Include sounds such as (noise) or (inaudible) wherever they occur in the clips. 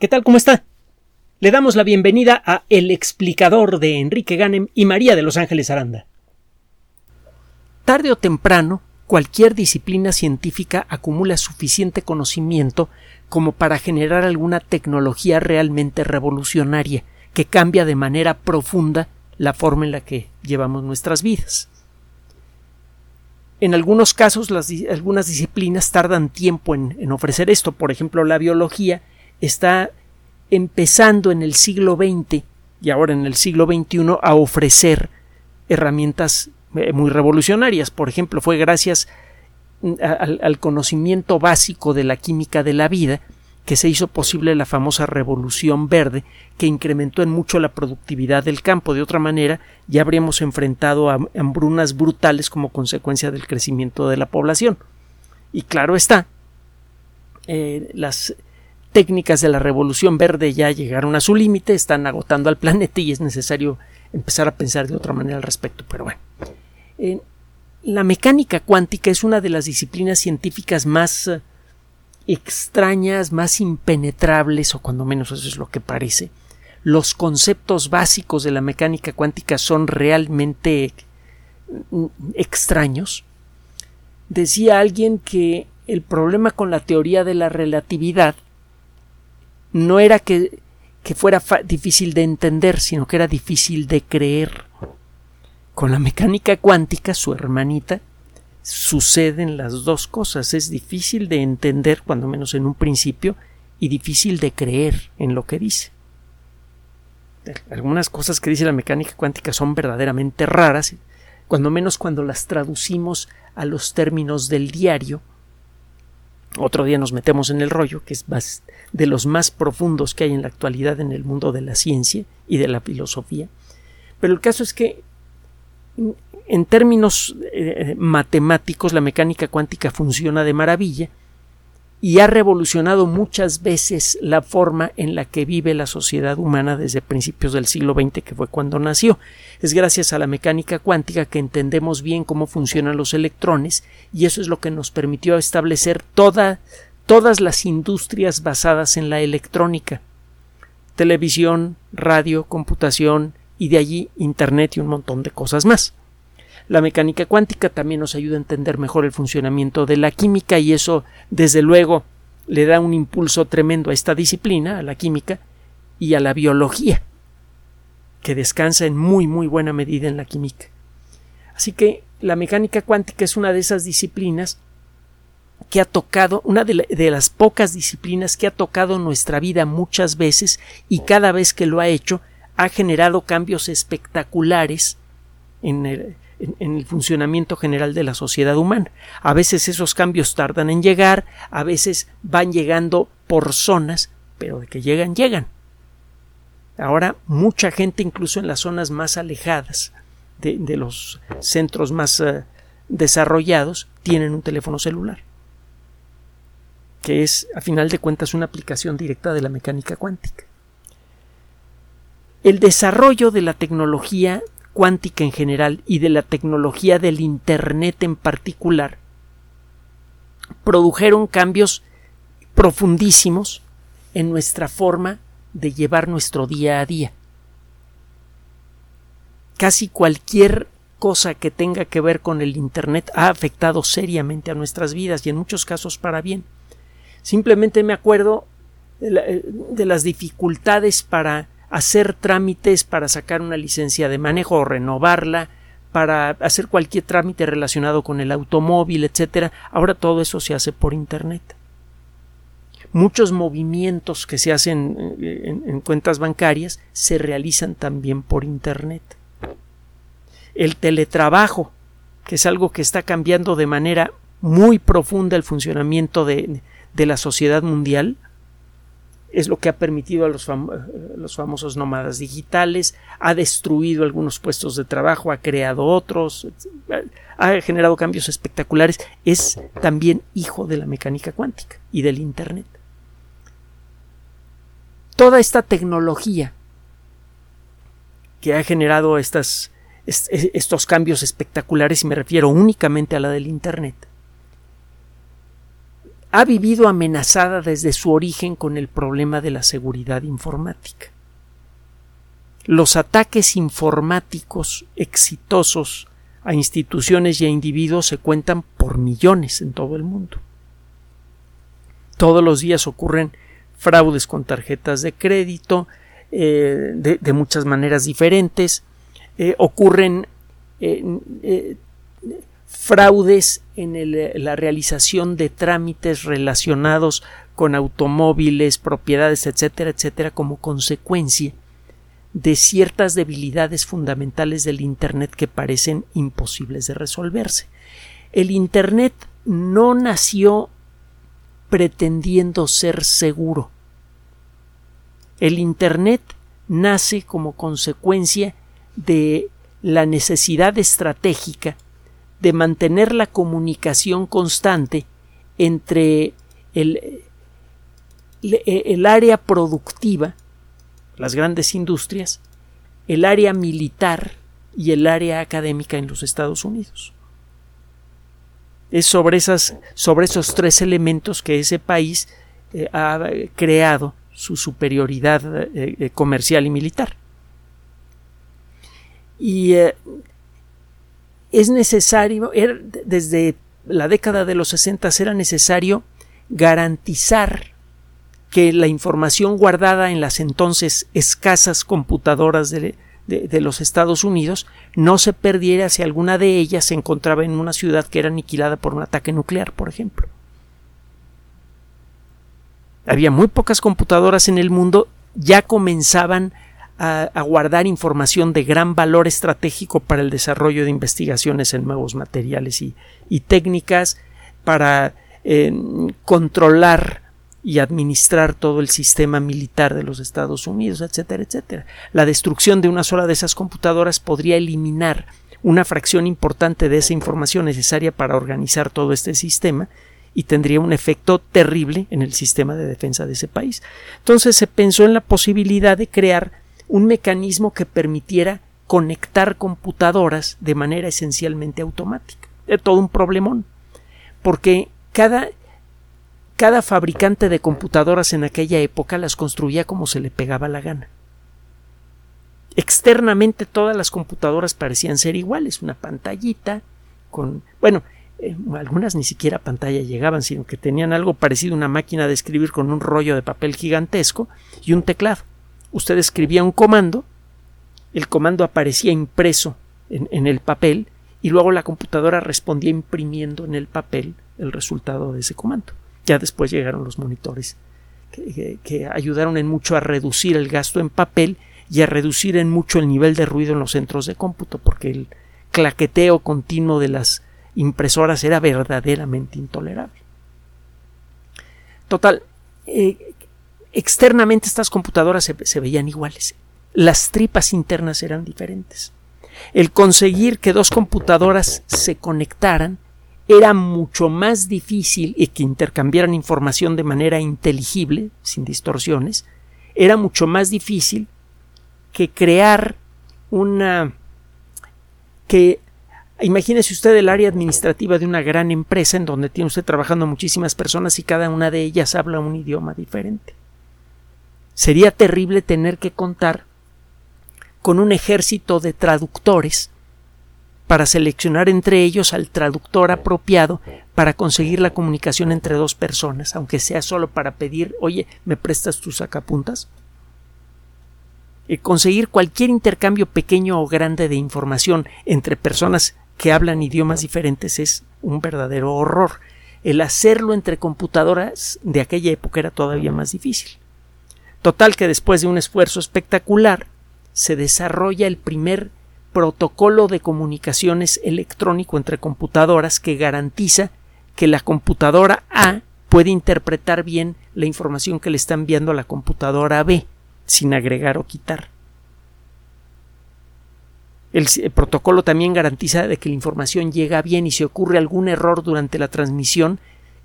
¿Qué tal? ¿Cómo está? Le damos la bienvenida a El explicador de Enrique Ganem y María de Los Ángeles Aranda. Tarde o temprano, cualquier disciplina científica acumula suficiente conocimiento como para generar alguna tecnología realmente revolucionaria que cambia de manera profunda la forma en la que llevamos nuestras vidas. En algunos casos, algunas disciplinas tardan tiempo en ofrecer esto. Por ejemplo, la biología está empezando en el siglo XX y ahora en el siglo XXI a ofrecer herramientas eh, muy revolucionarias. Por ejemplo, fue gracias mm, al, conocimiento básico de la química de la vida que se hizo posible la famosa revolución verde que incrementó en mucho la productividad del campo. De otra manera, ya habríamos enfrentado a hambrunas brutales como consecuencia del crecimiento de la población. Y claro está, eh, las técnicas de la revolución verde ya llegaron a su límite, están agotando al planeta y es necesario empezar a pensar de otra manera al respecto. Pero bueno, la mecánica cuántica es una de las disciplinas científicas más eh, extrañas, más impenetrables, o cuando menos eso es lo que parece. Los conceptos básicos de la mecánica cuántica son realmente mm, extraños. Decía alguien que el problema con la teoría de la relatividad no era que, fuera difícil de entender, sino que era difícil de creer. Con la mecánica cuántica, su hermanita, suceden las dos cosas. Es difícil de entender, cuando menos en un principio, y difícil de creer en lo que dice. Algunas cosas que dice la mecánica cuántica son verdaderamente raras, cuando menos cuando las traducimos a los términos del diario, otro día nos metemos en el rollo, que es de los más profundos que hay en la actualidad en el mundo de la ciencia y de la filosofía. Pero el caso es que en términos eh, matemáticos la mecánica cuántica funciona de maravilla y ha revolucionado muchas veces la forma en la que vive la sociedad humana desde principios del siglo XX, que fue cuando nació. Es gracias a la mecánica cuántica que entendemos bien cómo funcionan los electrones y eso es lo que nos permitió establecer todas las industrias basadas en la electrónica. Televisión, radio, computación y de allí Internet y un montón de cosas más. La mecánica cuántica también nos ayuda a entender mejor el funcionamiento de la química y eso, desde luego, le da un impulso tremendo a esta disciplina, a la química y a la biología, que descansa en muy muy buena medida en la química. Así que la mecánica cuántica es una de esas disciplinas que ha tocado, una de, de, las pocas disciplinas que ha tocado nuestra vida muchas veces y cada vez que lo ha hecho ha generado cambios espectaculares en el, en, el funcionamiento general de la sociedad humana. A veces esos cambios tardan en llegar, a veces van llegando por zonas, pero de que llegan, llegan. Ahora mucha gente, incluso en las zonas más alejadas de, los centros más eh, desarrollados, tienen un teléfono celular, que es, a final de cuentas, una aplicación directa de la mecánica cuántica. El desarrollo de la tecnología cuántica en general y de la tecnología del Internet en particular, produjeron cambios profundísimos en nuestra forma de llevar nuestro día a día. Casi cualquier cosa que tenga que ver con el Internet ha afectado seriamente a nuestras vidas y en muchos casos para bien. Simplemente me acuerdo de, las dificultades para hacer trámites para sacar una licencia de manejo o renovarla, para hacer cualquier trámite relacionado con el automóvil, etcétera. Ahora todo eso se hace por Internet. Muchos movimientos que se hacen eh, en, en cuentas bancarias se realizan también por Internet. El teletrabajo, que es algo que está cambiando de manera muy profunda el funcionamiento de la sociedad mundial, es lo que ha permitido a los, famosos nómadas digitales, ha destruido algunos puestos de trabajo, ha creado otros, ha generado cambios espectaculares, es también hijo de la mecánica cuántica y del Internet. Toda esta tecnología que ha generado estas, estos cambios espectaculares, y me refiero únicamente a la del Internet, ha vivido amenazada desde su origen con el problema de la seguridad informática. Los ataques informáticos exitosos a instituciones y a individuos se cuentan por millones en todo el mundo. Todos los días ocurren fraudes con tarjetas de crédito eh, de, muchas maneras diferentes. Eh, ocurren eh, fraudes en la realización de trámites relacionados con automóviles, propiedades, etcétera, etcétera, como consecuencia de ciertas debilidades fundamentales del Internet que parecen imposibles de resolverse. El Internet no nació pretendiendo ser seguro. El Internet nace como consecuencia de la necesidad estratégica de mantener la comunicación constante entre el, el, área productiva, las grandes industrias, el área militar y el área académica en los Estados Unidos. Es sobre, esas, sobre esos tres elementos que ese país eh, ha creado su superioridad eh, eh, comercial y militar. Y es necesario, desde la década de los 60 era necesario garantizar que la información guardada en las entonces escasas computadoras de, los Estados Unidos no se perdiera si alguna de ellas se encontraba en una ciudad que era aniquilada por un ataque nuclear, por ejemplo. Había muy pocas computadoras en el mundo, ya comenzaban a, guardar información de gran valor estratégico para el desarrollo de investigaciones en nuevos materiales y, técnicas, para eh, controlar y administrar todo el sistema militar de los Estados Unidos, etcétera, etcétera. La destrucción de una sola de esas computadoras podría eliminar una fracción importante de esa información necesaria para organizar todo este sistema y tendría un efecto terrible en el sistema de defensa de ese país. Entonces se pensó en la posibilidad de crear un mecanismo que permitiera conectar computadoras de manera esencialmente automática. Es todo un problemón, porque cada, cada fabricante de computadoras en aquella época las construía como se le pegaba la gana. Externamente todas las computadoras parecían ser iguales, una pantallita con, bueno, eh, algunas ni siquiera pantalla llegaban, sino que tenían algo parecido a una máquina de escribir con un rollo de papel gigantesco y un teclado usted escribía un comando, el comando aparecía impreso en, el papel y luego la computadora respondía imprimiendo en el papel el resultado de ese comando. Ya después llegaron los monitores que, ayudaron en mucho a reducir el gasto en papel y a reducir en mucho el nivel de ruido en los centros de cómputo, porque el claqueteo continuo de las impresoras era verdaderamente intolerable. Total, eh, externamente estas computadoras se, veían iguales. Las tripas internas eran diferentes. El conseguir que dos computadoras se conectaran era mucho más difícil y que intercambiaran información de manera inteligible, sin distorsiones, era mucho más difícil que crear una que imagínese usted el área administrativa de una gran empresa en donde tiene usted trabajando muchísimas personas y cada una de ellas habla un idioma diferente. Sería terrible tener que contar con un ejército de traductores para seleccionar entre ellos al traductor apropiado para conseguir la comunicación entre dos personas, aunque sea solo para pedir oye, ¿me prestas tus sacapuntas? Y conseguir cualquier intercambio pequeño o grande de información entre personas que hablan idiomas diferentes es un verdadero horror. El hacerlo entre computadoras de aquella época era todavía más difícil. Total que después de un esfuerzo espectacular se desarrolla el primer protocolo de comunicaciones electrónico entre computadoras que garantiza que la computadora A puede interpretar bien la información que le está enviando a la computadora B sin agregar o quitar. El, protocolo también garantiza de que la información llega bien y si ocurre algún error durante la transmisión,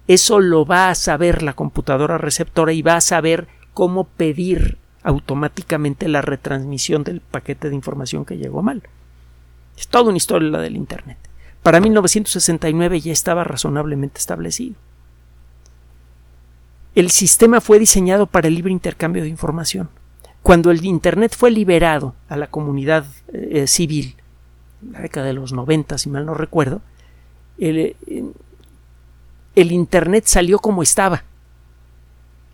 eso lo va a saber la computadora receptora y va a saber cómo pedir automáticamente la retransmisión del paquete de información que llegó mal. Es toda una historia la del Internet. Para 1969 ya estaba razonablemente establecido. el sistema fue diseñado para el libre intercambio de información. Cuando el Internet fue liberado a la comunidad eh, civil, en la década de los 90, si mal no recuerdo, el, el Internet salió como estaba.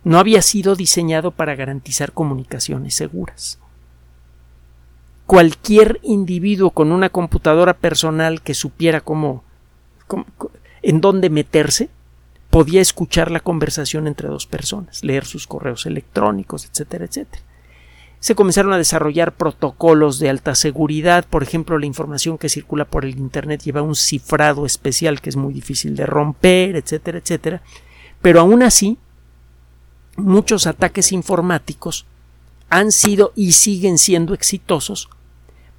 No había sido diseñado para garantizar comunicaciones seguras. Cualquier individuo con una computadora personal que supiera cómo, en dónde meterse podía escuchar la conversación entre dos personas, leer sus correos electrónicos, etcétera, etcétera se comenzaron a desarrollar protocolos de alta seguridad. Por ejemplo, la información que circula por el Internet lleva un cifrado especial que es muy difícil de romper, etcétera, etcétera. Pero aún así, muchos ataques informáticos han sido y siguen siendo exitosos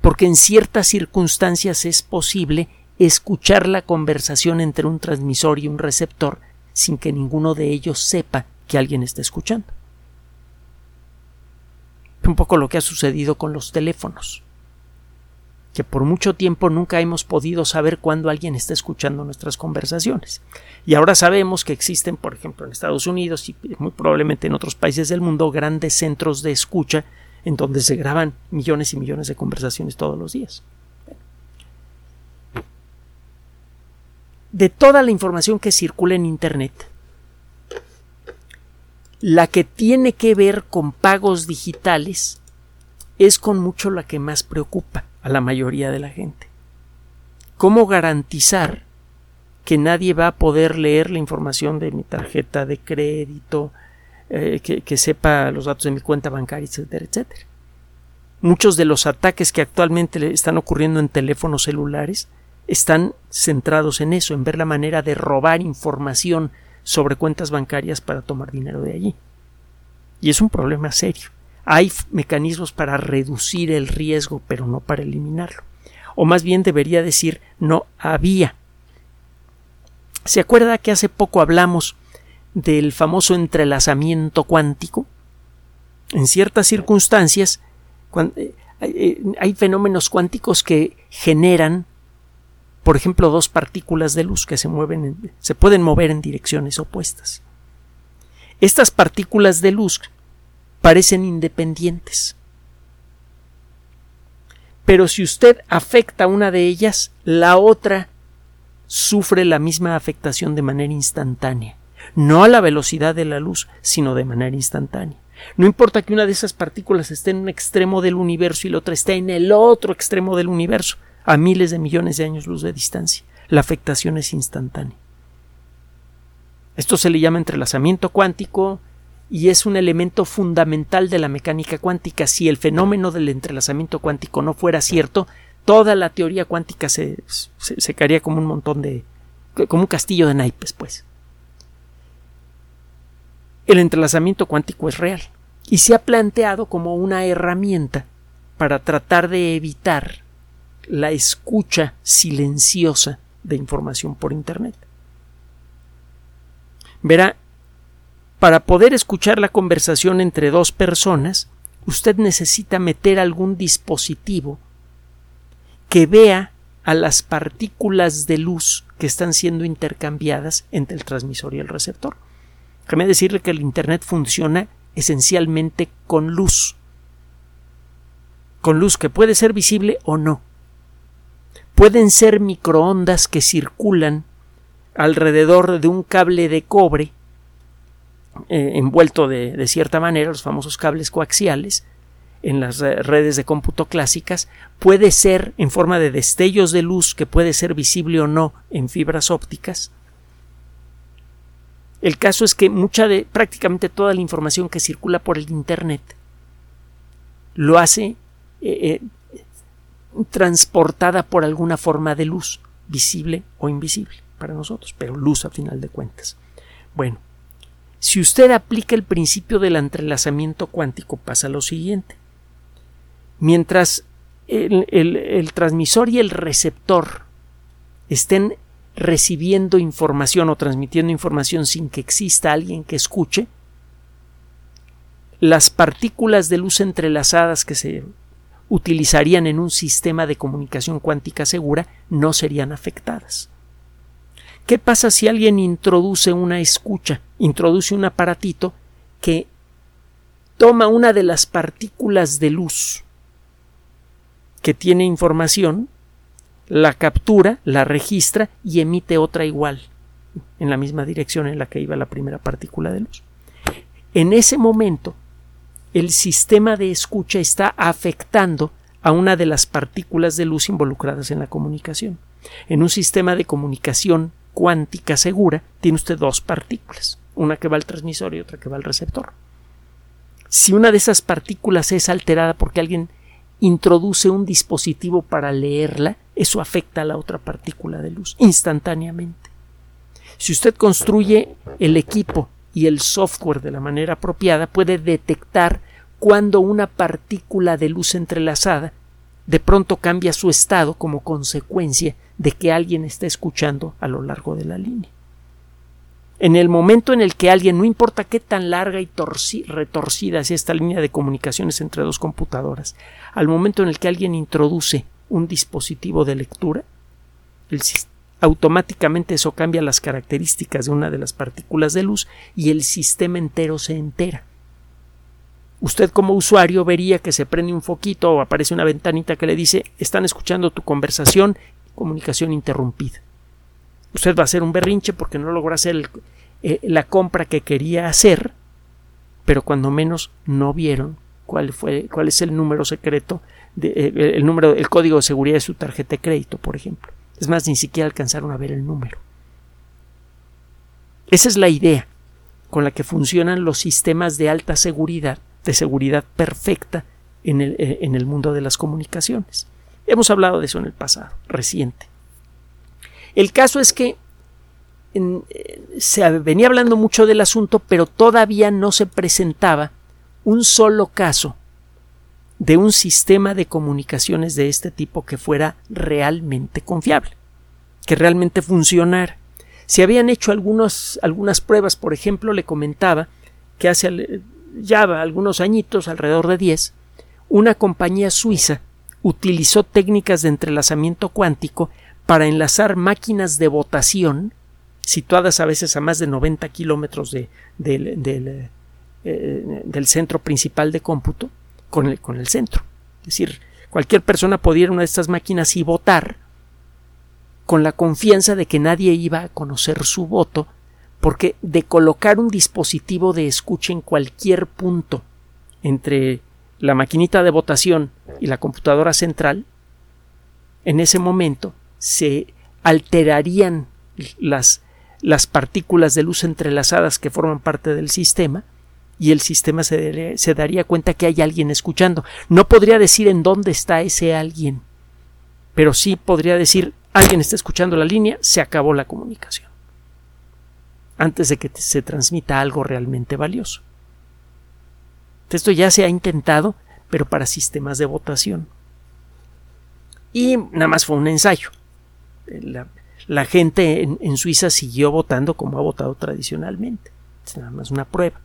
porque en ciertas circunstancias es posible escuchar la conversación entre un transmisor y un receptor sin que ninguno de ellos sepa que alguien está escuchando. Un poco lo que ha sucedido con los teléfonos, que por mucho tiempo nunca hemos podido saber cuándo alguien está escuchando nuestras conversaciones. Y ahora sabemos que existen, por ejemplo, en Estados Unidos y muy probablemente en otros países del mundo, grandes centros de escucha en donde se graban millones y millones de conversaciones todos los días. De toda la información que circula en Internet, la que tiene que ver con pagos digitales es con mucho la que más preocupa a la mayoría de la gente. ¿Cómo garantizar que nadie va a poder leer la información de mi tarjeta de crédito, eh, que, que, sepa los datos de mi cuenta bancaria, etcétera, etcétera? Muchos de los ataques que actualmente están ocurriendo en teléfonos celulares están centrados en eso, en ver la manera de robar información sobre cuentas bancarias para tomar dinero de allí. Y es un problema serio. Hay mecanismos para reducir el riesgo, pero no para eliminarlo. O más bien debería decir no había. ¿Se acuerda que hace poco hablamos del famoso entrelazamiento cuántico? En ciertas circunstancias, eh, eh, hay fenómenos cuánticos que generan por ejemplo, dos partículas de luz que se mueven, se pueden mover en direcciones opuestas. Estas partículas de luz parecen independientes. Pero si usted afecta una de ellas, la otra sufre la misma afectación de manera instantánea, no a la velocidad de la luz, sino de manera instantánea. No importa que una de esas partículas esté en un extremo del universo y la otra esté en el otro extremo del universo, a miles de millones de años luz de distancia. La afectación es instantánea. Esto se le llama entrelazamiento cuántico y es un elemento fundamental de la mecánica cuántica. Si el fenómeno del entrelazamiento cuántico no fuera cierto, toda la teoría cuántica se, se, caería como un montón de. como un castillo de naipes, pues. El entrelazamiento cuántico es real y se ha planteado como una herramienta para tratar de evitar la escucha silenciosa de información por Internet. Verá, para poder escuchar la conversación entre dos personas, usted necesita meter algún dispositivo que vea a las partículas de luz que están siendo intercambiadas entre el transmisor y el receptor. Déjame decirle que el Internet funciona esencialmente con luz. Con luz que puede ser visible o no pueden ser microondas que circulan alrededor de un cable de cobre eh, envuelto de, cierta manera, los famosos cables coaxiales, en las redes de cómputo clásicas, puede ser en forma de destellos de luz que puede ser visible o no en fibras ópticas. El caso es que mucha de prácticamente toda la información que circula por el Internet lo hace eh, eh, transportada por alguna forma de luz, visible o invisible para nosotros, pero luz a final de cuentas. Bueno, si usted aplica el principio del entrelazamiento cuántico, pasa lo siguiente. Mientras el, transmisor y el receptor estén recibiendo información o transmitiendo información sin que exista alguien que escuche, las partículas de luz entrelazadas que se utilizarían en un sistema de comunicación cuántica segura no serían afectadas. ¿Qué pasa si alguien introduce una escucha, introduce un aparatito que toma una de las partículas de luz que tiene información, la captura, la registra y emite otra igual en la misma dirección en la que iba la primera partícula de luz? En ese momento, el sistema de escucha está afectando a una de las partículas de luz involucradas en la comunicación. En un sistema de comunicación cuántica segura tiene usted dos partículas, una que va al transmisor y otra que va al receptor. Si una de esas partículas es alterada porque alguien introduce un dispositivo para leerla, eso afecta a la otra partícula de luz instantáneamente. Si usted construye el equipo y el software de la manera apropiada, puede detectar cuando una partícula de luz entrelazada de pronto cambia su estado como consecuencia de que alguien está escuchando a lo largo de la línea. En el momento en el que alguien, no importa qué tan larga y retorcida sea esta línea de comunicaciones entre dos computadoras, al momento en el que alguien introduce un dispositivo de lectura, automáticamente eso cambia las características de una de las partículas de luz y el sistema entero se entera. Usted como usuario vería que se prende un foquito o aparece una ventanita que le dice están escuchando tu conversación comunicación interrumpida. Usted va a hacer un berrinche porque no logró hacer eh, la compra que quería hacer, pero cuando menos no vieron cuál fue cuál es el número secreto eh, el número el código de seguridad de su tarjeta de crédito, por ejemplo. Es más, ni siquiera alcanzaron a ver el número. Esa es la idea con la que funcionan los sistemas de alta seguridad, de seguridad perfecta en el, eh, en el mundo de las comunicaciones. Hemos hablado de eso en el pasado, reciente. El caso es que eh, se venía hablando mucho del asunto, pero todavía no se presentaba un solo caso de un sistema de comunicaciones de este tipo que fuera realmente confiable, que realmente funcionara. Se habían hecho algunas pruebas, por ejemplo, le comentaba que hace ya algunos añitos, alrededor de 10, una compañía suiza utilizó técnicas de entrelazamiento cuántico para enlazar máquinas de votación situadas a veces a más de 90 kilómetros del, eh, del centro principal de cómputo con el, con el centro. Es decir, cualquier persona podía ir a una de estas máquinas y votar con la confianza de que nadie iba a conocer su voto, porque de colocar un dispositivo de escucha en cualquier punto entre la maquinita de votación y la computadora central, en ese momento se alterarían las, las partículas de luz entrelazadas que forman parte del sistema y el sistema se, se, daría cuenta que hay alguien escuchando. No podría decir en dónde está ese alguien, pero sí podría decir alguien está escuchando la línea, se acabó la comunicación. Antes de que se transmita algo realmente valioso. Esto ya se ha intentado, pero para sistemas de votación. Y nada más fue un ensayo. La, gente en, Suiza siguió votando como ha votado tradicionalmente. Es nada más una prueba.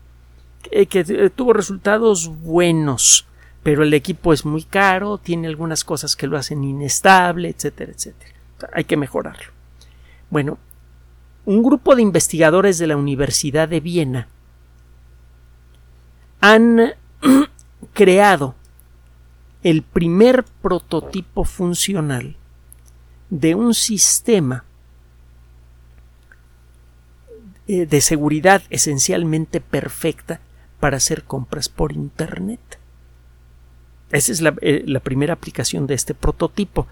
Que, eh, tuvo resultados buenos, pero el equipo es muy caro, tiene algunas cosas que lo hacen inestable, etcétera, etcétera. Hay que mejorarlo. Bueno, un grupo de investigadores de la Universidad de Viena han (clears throat) creado el primer prototipo funcional de un sistema eh, de seguridad esencialmente perfecta para hacer compras por Internet. Esa es la, eh, la, primera aplicación de este prototipo.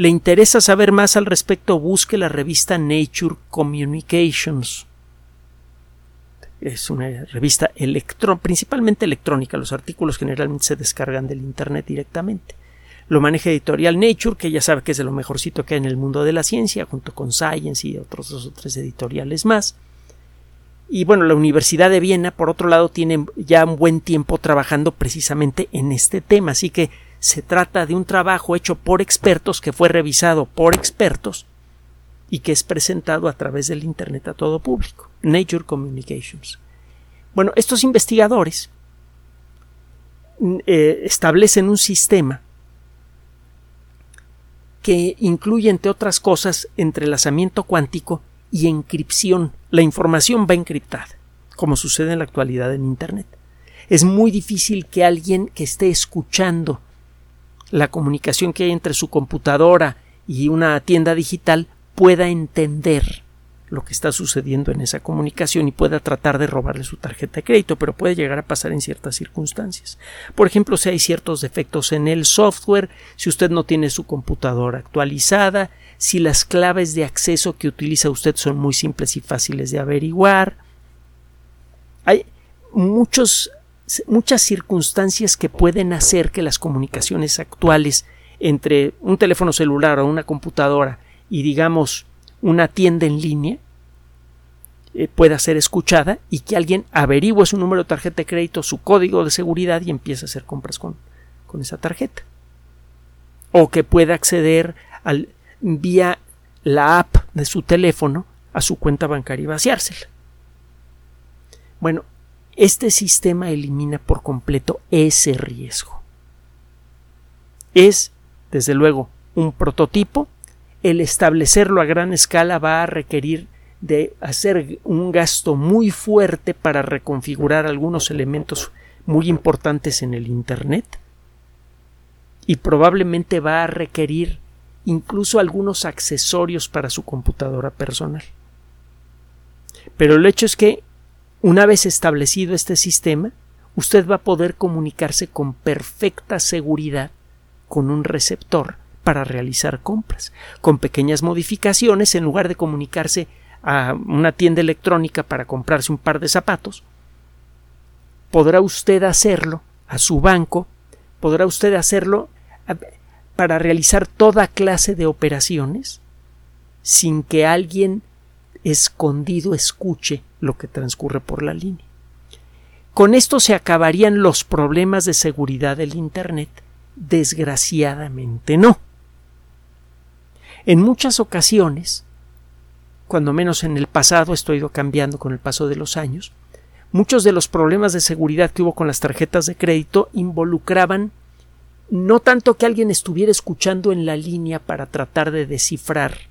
¿Le interesa saber más al respecto? Busque la revista Nature Communications es una revista principalmente electrónica. Los artículos generalmente se descargan del Internet directamente. Lo maneja Editorial Nature, que ya sabe que es de lo mejorcito que hay en el mundo de la ciencia, junto con Science y otros dos o tres editoriales más. Y bueno, la Universidad de Viena, por otro lado, tiene ya un buen tiempo trabajando precisamente en este tema. Así que se trata de un trabajo hecho por expertos, que fue revisado por expertos y que es presentado a través del Internet a todo público. Nature Communications. Bueno, estos investigadores mm, eh, establecen un sistema que incluye, entre otras cosas, entrelazamiento cuántico y encripción. La información va encriptada, como sucede en la actualidad en Internet. Es muy difícil que alguien que esté escuchando la comunicación que hay entre su computadora y una tienda digital pueda entender lo que está sucediendo en esa comunicación y pueda tratar de robarle su tarjeta de crédito, pero puede llegar a pasar en ciertas circunstancias. Por ejemplo, si hay ciertos defectos en el software, si usted no tiene su computadora actualizada, si las claves de acceso que utiliza usted son muy simples y fáciles de averiguar. Hay muchos, muchas circunstancias que pueden hacer que las comunicaciones actuales entre un teléfono celular o una computadora y digamos una tienda en línea eh, pueda ser escuchada y que alguien averigüe su número de tarjeta de crédito, su código de seguridad y empiece a hacer compras con, con esa tarjeta. O que pueda acceder al, vía la app de su teléfono a su cuenta bancaria y vaciársela. Bueno, este sistema elimina por completo ese riesgo. Es, desde luego, un prototipo el establecerlo a gran escala va a requerir de hacer un gasto muy fuerte para reconfigurar algunos elementos muy importantes en el Internet y probablemente va a requerir incluso algunos accesorios para su computadora personal. Pero el hecho es que una vez establecido este sistema, usted va a poder comunicarse con perfecta seguridad con un receptor para realizar compras. Con pequeñas modificaciones, en lugar de comunicarse a una tienda electrónica para comprarse un par de zapatos, podrá usted hacerlo a su banco, podrá usted hacerlo para realizar toda clase de operaciones sin que alguien escondido escuche lo que transcurre por la línea. Con esto se acabarían los problemas de seguridad del Internet. Desgraciadamente no. En muchas ocasiones, cuando menos en el pasado, esto ha ido cambiando con el paso de los años, muchos de los problemas de seguridad que hubo con las tarjetas de crédito involucraban no tanto que alguien estuviera escuchando en la línea para tratar de descifrar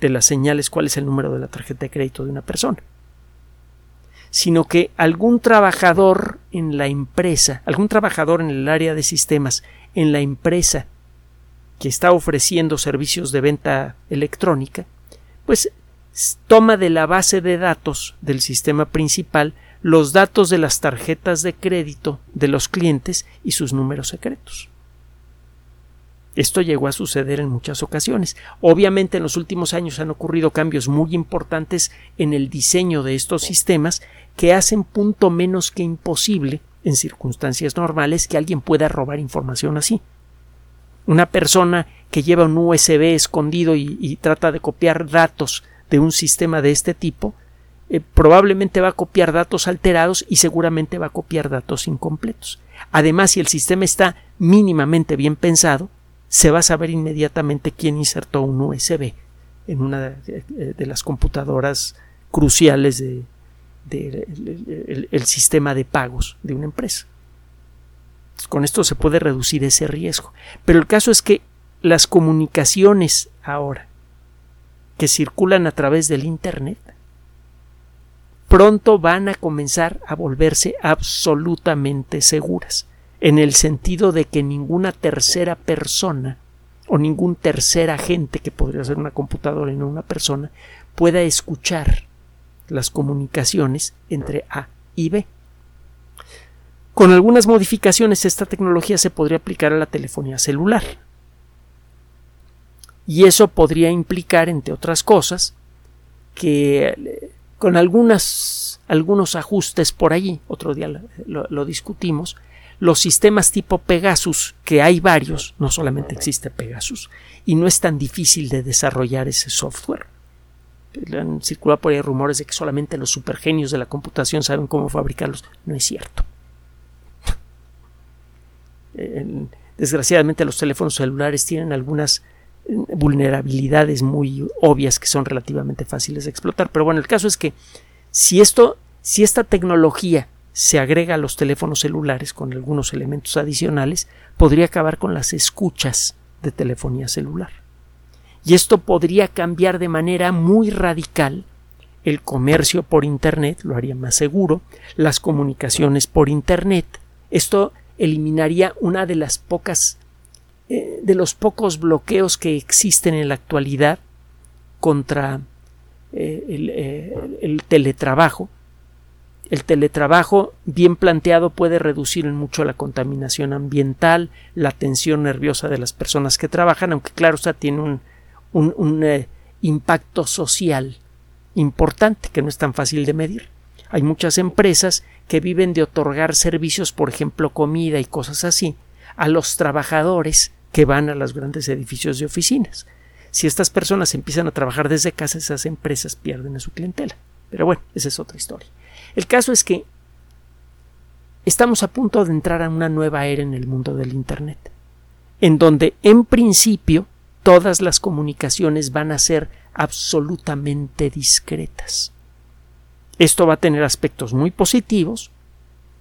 de las señales cuál es el número de la tarjeta de crédito de una persona, sino que algún trabajador en la empresa, algún trabajador en el área de sistemas en la empresa que está ofreciendo servicios de venta electrónica, pues toma de la base de datos del sistema principal los datos de las tarjetas de crédito de los clientes y sus números secretos. Esto llegó a suceder en muchas ocasiones. Obviamente en los últimos años han ocurrido cambios muy importantes en el diseño de estos sistemas que hacen punto menos que imposible en circunstancias normales que alguien pueda robar información así. Una persona que lleva un USB escondido y, trata de copiar datos de un sistema de este tipo, eh, probablemente va a copiar datos alterados y seguramente va a copiar datos incompletos. Además, si el sistema está mínimamente bien pensado, se va a saber inmediatamente quién insertó un USB en una de, las computadoras cruciales del de, el sistema de pagos de una empresa. Con esto se puede reducir ese riesgo. Pero el caso es que las comunicaciones ahora que circulan a través del Internet pronto van a comenzar a volverse absolutamente seguras, en el sentido de que ninguna tercera persona o ningún tercer agente que podría ser una computadora y no una persona pueda escuchar las comunicaciones entre A y B. Con algunas modificaciones esta tecnología se podría aplicar a la telefonía celular. Y eso podría implicar, entre otras cosas, que eh, con algunas, algunos ajustes por allí, otro día lo, lo discutimos, los sistemas tipo Pegasus, que hay varios, no solamente existe Pegasus, y no es tan difícil de desarrollar ese software. Han circulado por ahí rumores de que solamente los supergenios de la computación saben cómo fabricarlos. No es cierto desgraciadamente los teléfonos celulares tienen algunas eh, vulnerabilidades muy obvias que son relativamente fáciles de explotar. Pero bueno, el caso es que si esto, si esta tecnología se agrega a los teléfonos celulares con algunos elementos adicionales, podría acabar con las escuchas de telefonía celular. Y esto podría cambiar de manera muy radical el comercio por Internet, lo haría más seguro, las comunicaciones por Internet. Esto eliminaría una de las pocas eh, de los pocos bloqueos que existen en la actualidad contra eh, el, el teletrabajo. El teletrabajo bien planteado puede reducir en mucho la contaminación ambiental, la tensión nerviosa de las personas que trabajan, aunque claro, está tiene un, un, eh, impacto social importante que no es tan fácil de medir. Hay muchas empresas que viven de otorgar servicios, por ejemplo, comida y cosas así, a los trabajadores que van a los grandes edificios de oficinas. Si estas personas empiezan a trabajar desde casa, esas empresas pierden a su clientela. Pero bueno, esa es otra historia. El caso es que estamos a punto de entrar a una nueva era en el mundo del Internet, en donde en principio todas las comunicaciones van a ser absolutamente discretas. Esto va a tener aspectos muy positivos.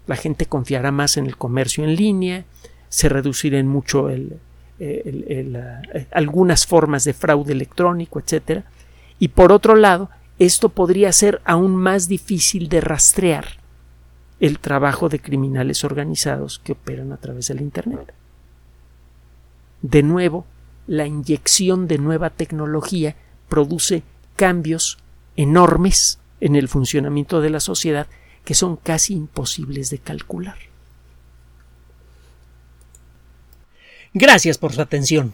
La gente confiará más en el comercio en línea, se reducirá en mucho el, eh, algunas formas de fraude electrónico, etc. Y por otro lado, esto podría ser aún más difícil de rastrear el trabajo de criminales organizados que operan a través del Internet. De nuevo, la inyección de nueva tecnología produce cambios enormes en el funcionamiento de la sociedad que son casi imposibles de calcular. Gracias por su atención.